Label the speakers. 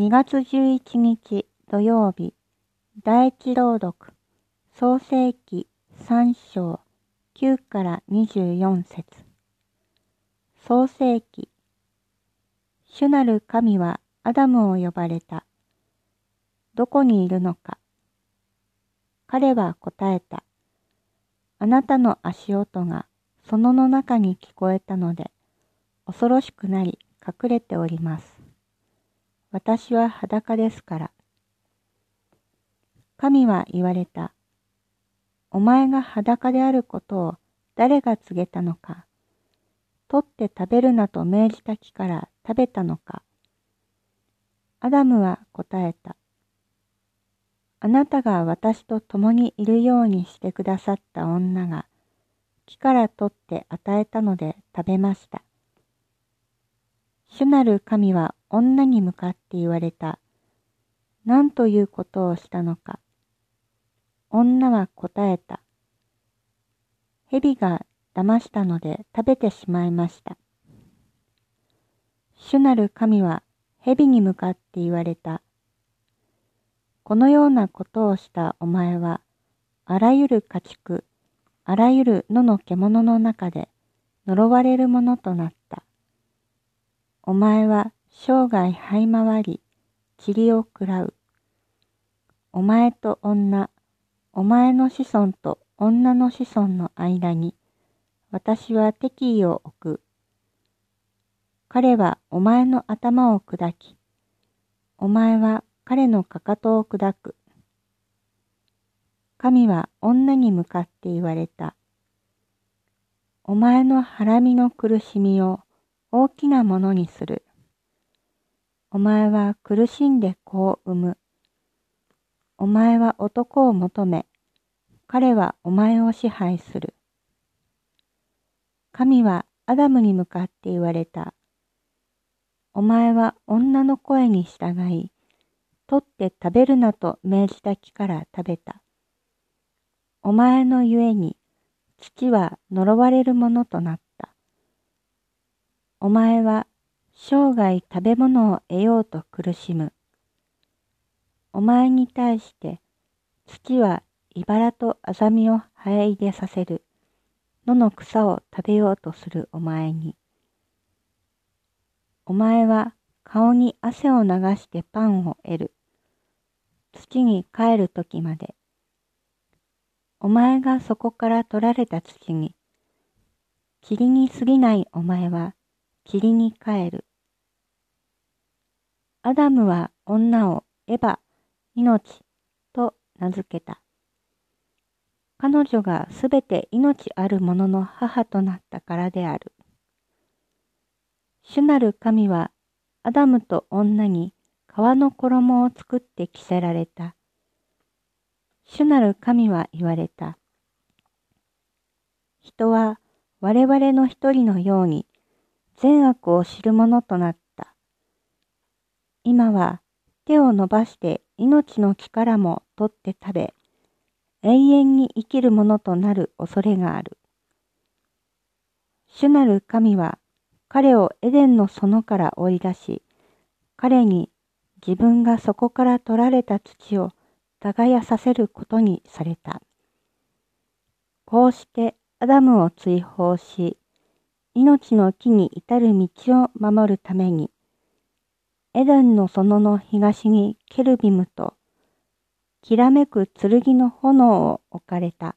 Speaker 1: 2月11日土曜日第一朗読創世記3章9から24節創世記主なる神はアダムを呼ばれた。どこにいるのか彼は答えた。あなたの足音が園の中に聞こえたので、恐ろしくなり隠れております。私は裸ですから。神は言われた。お前が裸であることを誰が告げたのか。取って食べるなと命じた木から食べたのか。アダムは答えた。あなたが私と共にいるようにしてくださった女が木から取って与えたので食べました。主なる神は女に向かって言われた。何ということをしたのか。女は答えた。蛇が騙したので食べてしまいました。主なる神は蛇に向かって言われた。このようなことをしたお前は、あらゆる家畜、あらゆる野の獣の中で呪われるものとなった。お前は生涯這い回り、塵を喰らう。お前と女、お前の子孫と女の子孫の間に、私は敵意を置く。彼はお前の頭を砕き、お前は彼のかかとを砕く。神は女に向かって言われた。お前のハラミの苦しみを大きなものにする。お前は苦しんで子を産む。お前は男を求め、彼はお前を支配する。神はアダムに向かって言われた。お前は女の声に従い、取って食べるなと命じた木から食べた。お前のゆえに土は呪われるものとなった。お前は生涯食べ物を得ようと苦しむ。お前に対して土は茨とあざみを生え出させる。野の草を食べようとするお前に。お前は顔に汗を流してパンを得る。土に帰る時まで。お前がそこから取られた土に、塵に過ぎないお前は霧に帰る。アダムは女をエヴァ、命と名付けた。彼女がすべて命あるものの母となったからである。主なる神はアダムと女に革の衣を作って着せられた。主なる神は言われた。人は我々の一人のように善悪を知るものとなった。今は手を伸ばして命の木からも取って食べ、永遠に生きるものとなる恐れがある。主なる神は彼をエデンの園から追い出し、彼に自分がそこから取られた土を耕させることにされた。こうしてアダムを追放し、命の木に至る道を守るために、エデンの園の東にケルビムと、きらめく剣の炎を置かれた。